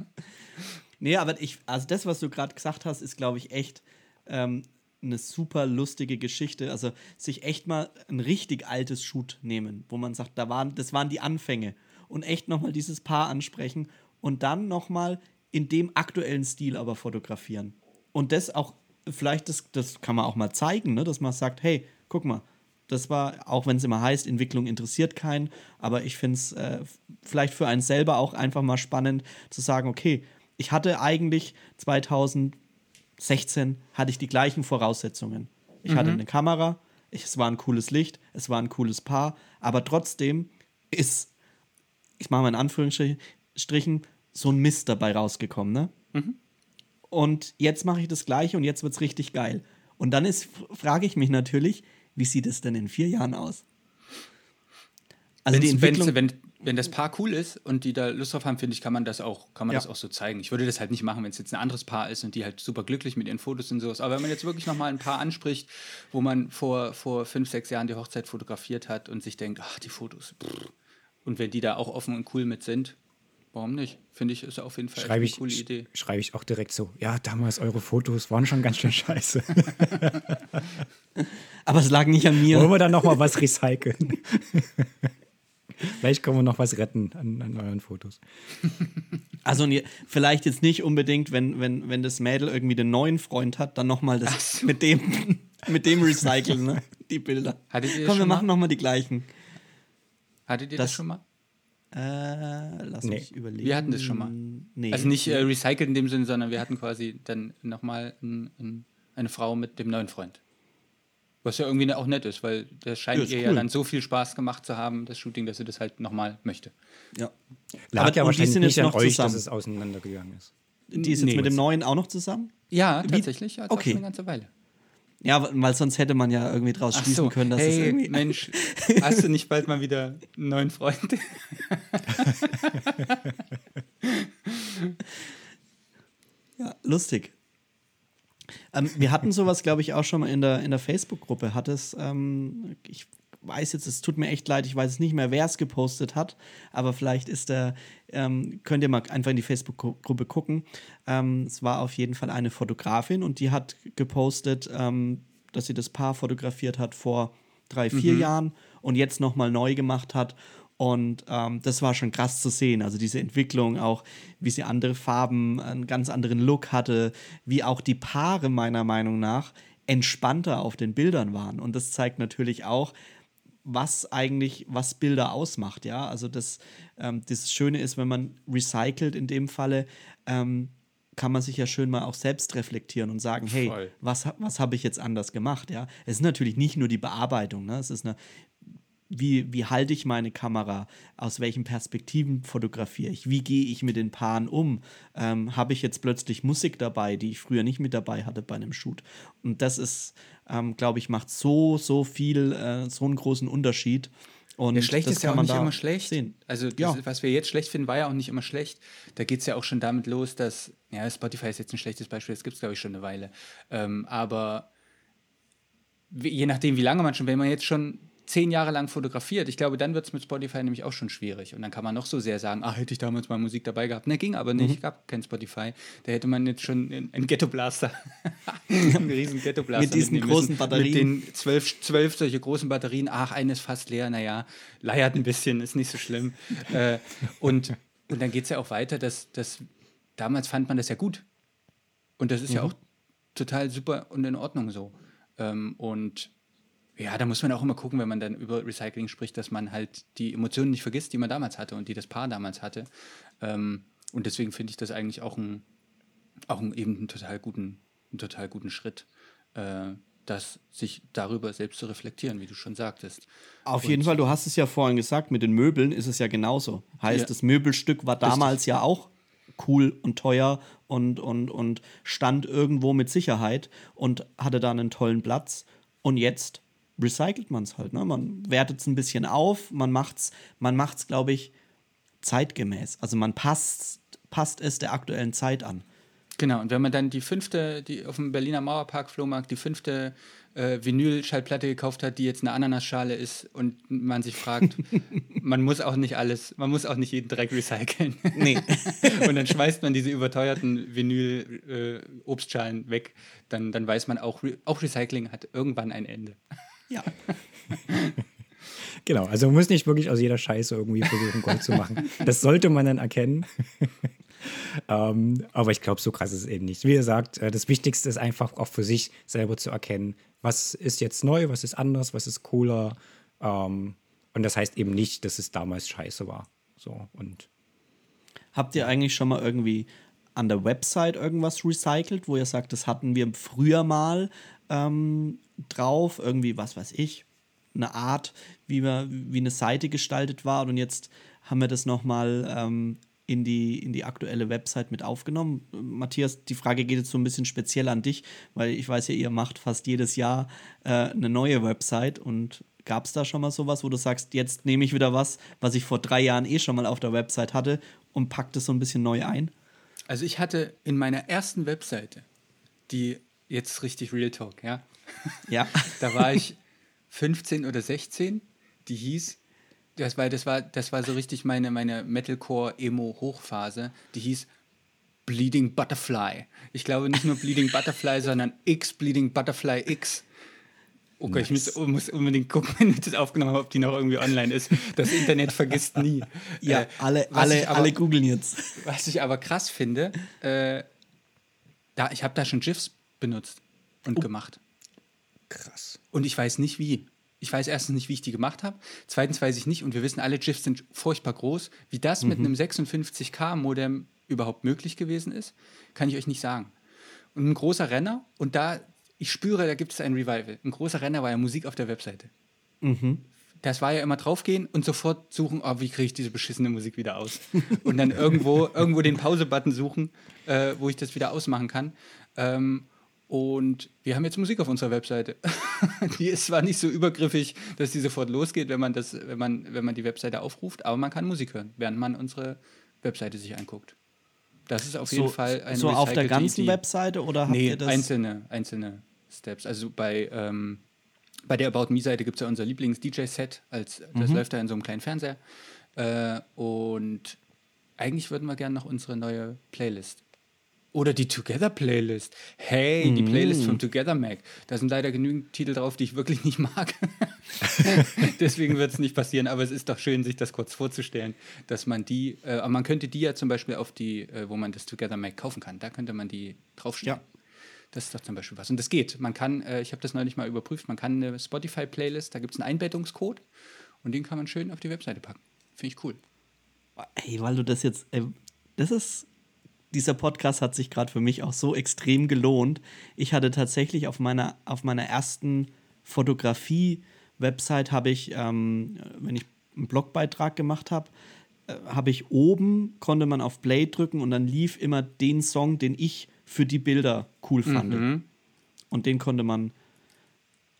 Nee, aber ich, also das, was du gerade gesagt hast, ist, glaube ich, echt ähm, eine super lustige Geschichte. Also sich echt mal ein richtig altes Shoot nehmen, wo man sagt, da waren, das waren die Anfänge. Und echt nochmal dieses Paar ansprechen und dann nochmal in dem aktuellen Stil aber fotografieren. Und das auch, vielleicht, das, das kann man auch mal zeigen, ne? dass man sagt, hey, guck mal, das war, auch wenn es immer heißt, Entwicklung interessiert keinen, aber ich finde es äh, vielleicht für einen selber auch einfach mal spannend zu sagen, okay, ich hatte eigentlich 2016 hatte ich die gleichen Voraussetzungen. Ich hatte eine Kamera, ich, es war ein cooles Licht, es war ein cooles Paar, aber trotzdem ist, ich mache mal in Anführungsstrichen, so ein Mist dabei rausgekommen, ne? Und jetzt mache ich das Gleiche und jetzt wird es richtig geil. Und dann ist, frage ich mich natürlich, wie sieht es denn in vier Jahren aus? Also die Wenn's- Entwicklung, wenn, wenn das Paar cool ist und die da Lust drauf haben, finde ich, kann man das auch, kann man Ja. das auch so zeigen. Ich würde das halt nicht machen, wenn es jetzt ein anderes Paar ist und die halt super glücklich mit ihren Fotos sind sowas. Aber wenn man jetzt wirklich nochmal ein Paar anspricht, wo man vor, vor fünf, sechs Jahren die Hochzeit fotografiert hat und sich denkt, ach, die Fotos. Pff. Und wenn die da auch offen und cool mit sind, warum nicht? Finde ich, ist auf jeden Fall Schreibe eine ich, coole Idee. schreibe ich auch direkt so. Ja, damals eure Fotos waren schon ganz schön scheiße. aber es lag nicht an mir. Wollen wir dann noch mal was recyceln? Vielleicht können wir noch was retten an, an euren Fotos. Also vielleicht jetzt nicht unbedingt, wenn, wenn, wenn das Mädel irgendwie den neuen Freund hat, dann nochmal das mit dem, mit dem recyceln, ne? die Bilder. Hattet ihr das Komm, wir machen mal? nochmal die gleichen. Hattet ihr das, Das- schon mal? Äh, lass Nee. mich überlegen. Wir hatten das schon mal. Nee. Also nicht äh, recycelt in dem Sinne, sondern wir hatten quasi dann nochmal ein, ein, eine Frau mit dem neuen Freund. Was ja irgendwie auch nett ist, weil das scheint Ja, ihr ja cool. dann so viel Spaß gemacht zu haben, das Shooting, dass sie das halt nochmal möchte. ja. Lag Aber- ja wahrscheinlich sind nicht jetzt an noch euch, zusammen. dass es auseinandergegangen ist. Die ist jetzt Nee. mit dem neuen auch noch zusammen? Ja, tatsächlich. Ja, okay. eine ganze Weile. Ja, weil sonst hätte man ja irgendwie draus Ach schließen so, können, dass es hey, irgendwie. Mensch, hast du nicht bald mal wieder einen neuen Freund? Ja, lustig. Ähm, wir hatten sowas, glaube ich, auch schon mal in der, in der Facebook-Gruppe. Hat es, ähm, ich weiß jetzt, es tut mir echt leid, ich weiß nicht mehr, wer es gepostet hat, aber vielleicht ist der, ähm, könnt ihr mal einfach in die Facebook-Gruppe gucken. Ähm, es war auf jeden Fall eine Fotografin und die hat gepostet, ähm, dass sie das Paar fotografiert hat vor drei, vier Jahren und jetzt nochmal neu gemacht hat. Und ähm, das war schon krass zu sehen. Also diese Entwicklung, auch wie sie andere Farben, einen ganz anderen Look hatte, wie auch die Paare meiner Meinung nach entspannter auf den Bildern waren. Und das zeigt natürlich auch, was eigentlich, was Bilder ausmacht, ja. Also das, ähm, das Schöne ist, wenn man recycelt in dem Falle, ähm, kann man sich ja schön mal auch selbst reflektieren und sagen, hey, Voll. was, was habe ich jetzt anders gemacht? Ja, es ist natürlich nicht nur die Bearbeitung, ne? es ist eine, wie, wie halte ich meine Kamera, aus welchen Perspektiven fotografiere ich, wie gehe ich mit den Paaren um, ähm, habe ich jetzt plötzlich Musik dabei, die ich früher nicht mit dabei hatte bei einem Shoot. Und das ist, ähm, glaube ich, macht so, so viel, äh, so einen großen Unterschied. Und Ja, schlecht ist ja auch nicht immer schlecht. Sehen. Also, das, Ja. was wir jetzt schlecht finden, war ja auch nicht immer schlecht. Da geht es ja auch schon damit los, dass, ja, Spotify ist jetzt ein schlechtes Beispiel, das gibt es, glaube ich, schon eine Weile. Ähm, aber je nachdem, wie lange man schon, wenn man jetzt schon zehn Jahre lang fotografiert, ich glaube, dann wird es mit Spotify nämlich auch schon schwierig. Und dann kann man noch so sehr sagen, ah, hätte ich damals mal Musik dabei gehabt. Ne, ging aber Mhm. nicht, gab kein Spotify. Da hätte man jetzt schon einen Ghetto-Blaster, einen riesen Ghetto-Blaster Mit diesen großen müssen. Batterien. Mit den zwölf, zwölf solche großen Batterien. Ach, eine ist fast leer, naja, leiert ein bisschen, ist nicht so schlimm. äh, und, und dann geht es ja auch weiter, dass, dass damals fand man das ja gut. Und das ist Mhm. ja auch total super und in Ordnung so. Ähm, und ja, da muss man auch immer gucken, wenn man dann über Recycling spricht, dass man halt die Emotionen nicht vergisst, die man damals hatte und die das Paar damals hatte. Ähm, und deswegen finde ich das eigentlich auch, ein, auch ein, eben einen total guten, einen total guten Schritt, äh, das sich darüber selbst zu reflektieren, wie du schon sagtest. Auf jeden Fall, du hast es ja vorhin gesagt, mit den Möbeln ist es ja genauso. Heißt, Ja. das Möbelstück war damals ja auch cool und teuer und, und, und stand irgendwo mit Sicherheit und hatte da einen tollen Platz. Und jetzt recycelt man es halt. Ne? Man wertet es ein bisschen auf, man macht es, man macht's, glaube ich, zeitgemäß. Also man passt, passt es der aktuellen Zeit an. Genau, und wenn man dann die fünfte, die auf dem Berliner Mauerpark-Flohmarkt die fünfte äh, Vinyl-Schallplatte gekauft hat, die jetzt eine Ananasschale ist und man sich fragt, man muss auch nicht alles, man muss auch nicht jeden Dreck recyceln. Nee. und dann schmeißt man diese überteuerten Vinyl-Obstschalen weg, dann, dann weiß man auch, auch Recycling hat irgendwann ein Ende. Ja. Genau, also man muss nicht wirklich aus jeder Scheiße irgendwie versuchen, Gold zu machen. Das sollte man dann erkennen. ähm, aber ich glaube, so krass ist es eben nicht. Wie gesagt, äh, das Wichtigste ist einfach auch für sich selber zu erkennen, was ist jetzt neu, was ist anders, was ist cooler. Ähm, und das heißt eben nicht, dass es damals scheiße war. So, und Habt ihr eigentlich schon mal irgendwie an der Website irgendwas recycelt, wo ihr sagt, das hatten wir früher mal ähm, drauf, irgendwie, was weiß ich, eine Art, wie, wir, wie eine Seite gestaltet war und jetzt haben wir das nochmal ähm, in, die, in die aktuelle Website mit aufgenommen. Matthias, die Frage geht jetzt so ein bisschen speziell an dich, weil ich weiß ja, ihr macht fast jedes Jahr äh, eine neue Website und Gab es da schon mal sowas, wo du sagst, jetzt nehme ich wieder was, was ich vor drei Jahren eh schon mal auf der Website hatte und pack das so ein bisschen neu ein? Also ich hatte in meiner ersten Webseite, die jetzt richtig Real Talk, ja, Ja. da war ich 15 oder 16, die hieß, das war, das war, das war so richtig meine, meine Metalcore-Emo-Hochphase, die hieß Bleeding Butterfly. Ich glaube nicht nur Bleeding Butterfly, sondern X Bleeding Butterfly X. Okay, ich muss, muss unbedingt gucken, wenn ich das aufgenommen habe, ob die noch irgendwie online ist. Das Internet vergisst nie. Ja, Äh, alle, alle, aber- alle googeln jetzt. Was ich aber krass finde, äh, da, ich habe da schon GIFs benutzt und gemacht. krass. Und ich weiß nicht wie. Ich weiß erstens nicht, wie ich die gemacht habe. Zweitens weiß ich nicht, und wir wissen alle, GIFs sind furchtbar groß. Wie das mit einem 56K-Modem überhaupt möglich gewesen ist, kann ich euch nicht sagen. Und ein großer Renner, und da, ich spüre, da gibt es ein Revival. Ein großer Renner war ja Musik auf der Webseite. Das war ja immer draufgehen und sofort suchen, oh, wie kriege ich diese beschissene Musik wieder aus? Und dann irgendwo, irgendwo den Pause-Button suchen, äh, wo ich das wieder ausmachen kann. Ähm, und wir haben jetzt Musik auf unserer Webseite. die ist zwar nicht so übergriffig, dass die sofort losgeht, wenn man, das, wenn, man, wenn man die Webseite aufruft, aber man kann Musik hören, während man unsere Webseite sich anguckt. Das ist auf jeden So, Fall eine so auf der ganzen Idee. Webseite oder habt Nee, ihr das? einzelne, einzelne Steps. Also bei, ähm, bei der About Me-Seite gibt es ja unser Lieblings-DJ-Set. als Das Mhm. läuft da in so einem kleinen Fernseher. Äh, und eigentlich würden wir gerne noch unsere neue Playlist. Oder die Together-Playlist. Hey, die Playlist Mhm. vom Together Mac. Da sind leider genügend Titel drauf, die ich wirklich nicht mag. Deswegen wird es nicht passieren, aber es ist doch schön, sich das kurz vorzustellen, dass man die, äh, aber man könnte die ja zum Beispiel auf die, äh, wo man das Together Mac kaufen kann, da könnte man die draufstellen. Ja. Das ist doch zum Beispiel was. Und das geht. Man kann, äh, ich habe das neulich mal überprüft, man kann eine Spotify-Playlist, da gibt es einen Einbettungscode und den kann man schön auf die Webseite packen. Finde ich cool. Ey, weil du das jetzt, ey, das ist dieser Podcast hat sich gerade für mich auch so extrem gelohnt. Ich hatte tatsächlich auf meiner, auf meiner ersten Fotografie-Website habe ich, ähm, wenn ich einen Blogbeitrag gemacht habe, äh, habe ich oben, konnte man auf Play drücken und dann lief immer den Song, den ich für die Bilder cool fand. Mhm. Und den konnte man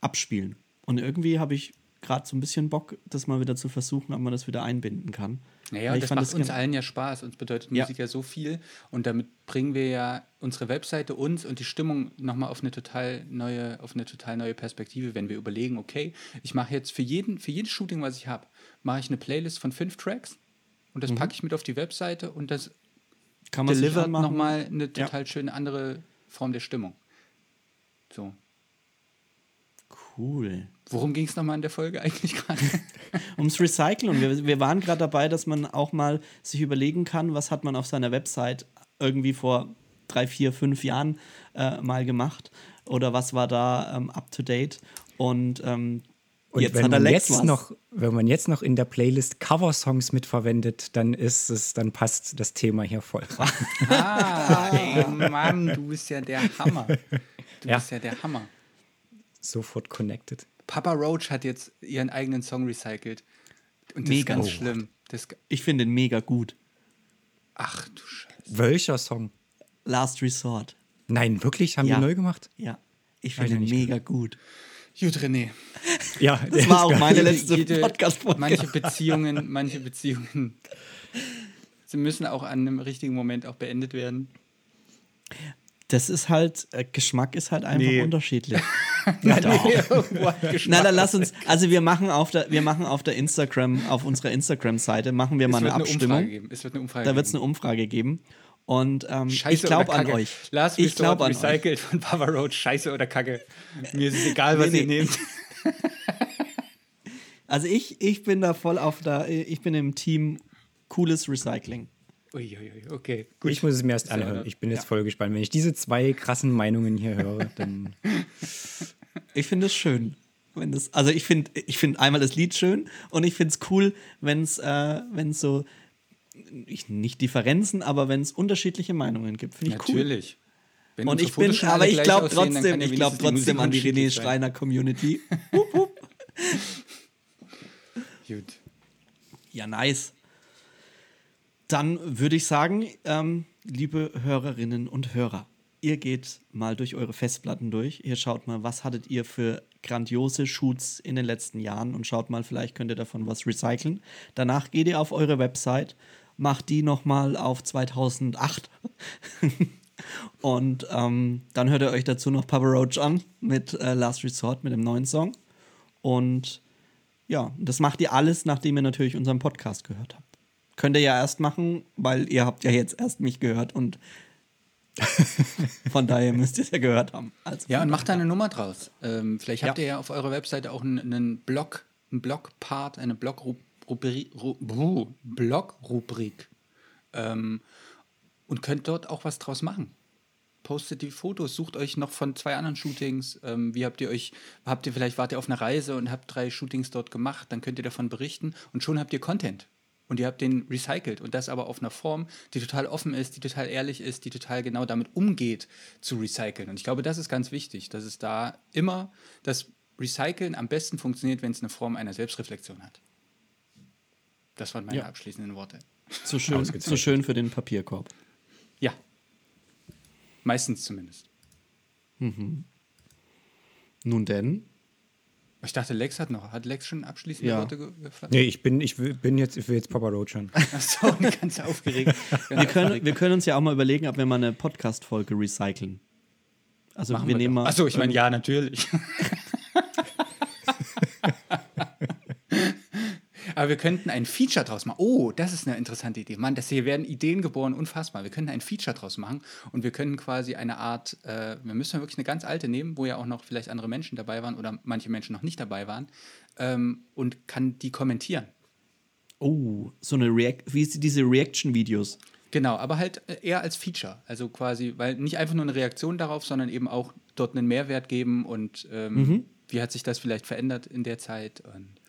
abspielen. Und irgendwie habe ich gerade so ein bisschen Bock, das mal wieder zu versuchen, ob man das wieder einbinden kann. Naja, das macht uns gen- allen ja Spaß. Uns bedeutet Ja. Musik ja so viel. Und damit bringen wir ja unsere Webseite, uns und die Stimmung nochmal auf eine total neue, auf eine total neue Perspektive, wenn wir überlegen, okay, ich mache jetzt für jeden, für jedes Shooting, was ich habe, mache ich eine Playlist von fünf Tracks und Mhm. das packe ich mit auf die Webseite und das Kann man delivert nochmal eine Ja. total schöne andere Form der Stimmung. So. Cool. Worum ging es nochmal in der Folge eigentlich gerade? Ums Recyceln. Und wir, wir waren gerade dabei, dass man auch mal sich überlegen kann, was hat man auf seiner Website irgendwie vor drei, vier, fünf Jahren äh, mal gemacht oder was war da ähm, up to date. Und, ähm, Und jetzt wenn hat der man Lex jetzt was. noch, wenn man jetzt noch in der Playlist Cover-Songs mitverwendet, dann ist es, dann passt das Thema hier voll rein. ah, ey, Mann, du bist ja der Hammer. Du Ja. bist ja der Hammer. Sofort connected. Papa Roach hat jetzt ihren eigenen Song recycelt. Und das Mega. ist ganz Oh. schlimm. Das, Ich finde ihn mega gut. ach du Scheiße. Welcher Song? Last Resort. Nein, wirklich? Haben Ja. die neu gemacht? Ja. Ich finde ihn mega gut. Gut, René. Ja, Das war auch meine letzte Podcast-Folge. Manche Beziehungen, manche Beziehungen, sie müssen auch an einem richtigen Moment auch beendet werden. Das ist halt, äh, Geschmack ist halt einfach Nee. unterschiedlich. Nein. Na, dann lass uns, also wir machen auf der, wir machen auf der Instagram, auf unserer Instagram-Seite, machen wir es mal wird eine eine Umfrage Abstimmung. geben. Es wird eine Umfrage Da wird es geben. eine Umfrage geben. Und ähm, Scheiße ich glaube an euch. Last ich glaube an euch. recycelt von Papa Roach. Scheiße oder Kacke. Mir ist es egal, was Nee, ihr nee. nehmt. Also ich, ich bin da voll auf der, ich bin im Team cooles Recycling. Uiuiui, okay, gut. Ich muss es mir erst anhören. Ich bin jetzt ja. voll gespannt. Wenn ich diese zwei krassen Meinungen hier höre, dann. Ich finde es schön. Wenn das, also ich finde ich find einmal das Lied schön und ich finde es cool, wenn es äh, wenn's so, ich, nicht Differenzen, aber wenn es unterschiedliche Meinungen gibt. Finde ich cool. Natürlich. Wenn Und ich bin, aber ich glaube trotzdem, ich glaube trotzdem an die René. Schreiner Community. Hup, hup. Gut. Ja, nice. Dann würde ich sagen, ähm, liebe Hörerinnen und Hörer, ihr geht mal durch eure Festplatten durch. Ihr schaut mal, was hattet ihr für grandiose Shoots in den letzten Jahren und schaut mal, vielleicht könnt ihr davon was recyceln. Danach geht ihr auf eure Website, macht die nochmal auf 2008 und ähm, dann hört ihr euch dazu noch Papa Roach an mit äh, Last Resort, mit dem neuen Song. Und ja, das macht ihr alles, nachdem ihr natürlich unseren Podcast gehört habt. Könnt ihr ja erst machen, weil ihr habt ja jetzt erst mich gehört und von daher müsst ihr es ja gehört haben. Also Ja, und macht da eine Nummer draus. Ähm, vielleicht habt Ja. ihr ja auf eurer Webseite auch einen, einen Blog, einen Blog-Part, eine Blog-Rubrik. Ähm, und könnt dort auch was draus machen. Postet die Fotos, sucht euch noch von zwei anderen Shootings. Ähm, wie habt ihr euch, habt ihr vielleicht, wart ihr auf einer Reise und habt drei Shootings dort gemacht, dann könnt ihr davon berichten und schon habt ihr Content. Und ihr habt den recycelt und das aber auf einer Form, die total offen ist, die total ehrlich ist, die total genau damit umgeht, zu recyceln. Und ich glaube, das ist ganz wichtig, dass es da immer das Recyceln am besten funktioniert, wenn es eine Form einer Selbstreflexion hat. Das waren meine Ja. abschließenden Worte. so, schön, so schön für den Papierkorb. Ja. Meistens zumindest. Nun denn, Ich dachte, Lex hat noch. Hat Lex schon abschließende Ja. Worte ge geflattert? Nee, ich bin, ich bin jetzt, ich will jetzt Papa Roach an. Achso, ganz aufgeregt. wir können, wir können uns ja auch mal überlegen, ob wir mal eine Podcast-Folge recyceln. Also Machen wir nehmen mal. Achso, ich meine, ja, natürlich. Aber wir könnten ein Feature draus machen. Oh, das ist eine interessante Idee. Mann, das hier werden Ideen geboren, unfassbar. Wir könnten ein Feature draus machen und wir können quasi eine Art, äh, wir müssen wirklich eine ganz alte nehmen, wo ja auch noch vielleicht andere Menschen dabei waren oder manche Menschen noch nicht dabei waren ähm, und kann die kommentieren. Oh, so eine React, wie ist diese Reaction-Videos? Genau, aber halt äh, eher als Feature. Also quasi, weil nicht einfach nur eine Reaktion darauf, sondern eben auch dort einen Mehrwert geben und ähm, Mhm. wie hat sich das vielleicht verändert in der Zeit. Und,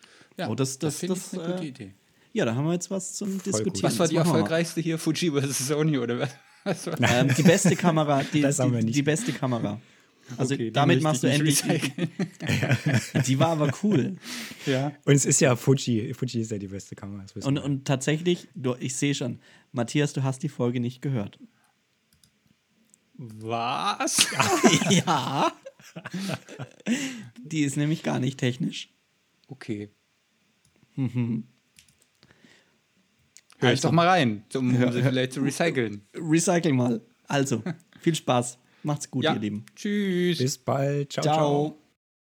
ja, Oh, das- das- finde das, ich eine gute äh, Idee. Ja, da haben wir jetzt was zum Diskutieren. Was war Das die erfolgreichste hier? Fuji vs. Sony oder was? Das war- Ähm, die beste Kamera, die, Das haben wir die, nicht. die beste Kamera. Also Okay, damit machst du ich endlich. recyceln. Die war aber cool. ja. Und es ist ja Fuji. Fuji ist ja die beste Kamera. das Und, und tatsächlich, du, ich sehe schon, Matthias, du hast die Folge nicht gehört. Was? ja. Die ist nämlich gar nicht technisch. Okay. Mhm. Hör ich Also. doch mal rein, um, um sie vielleicht zu recyceln. Recycle mal. Also, viel Spaß. Macht's gut, Ja. ihr Lieben. Tschüss. Bis bald. ciao. ciao. Ciao.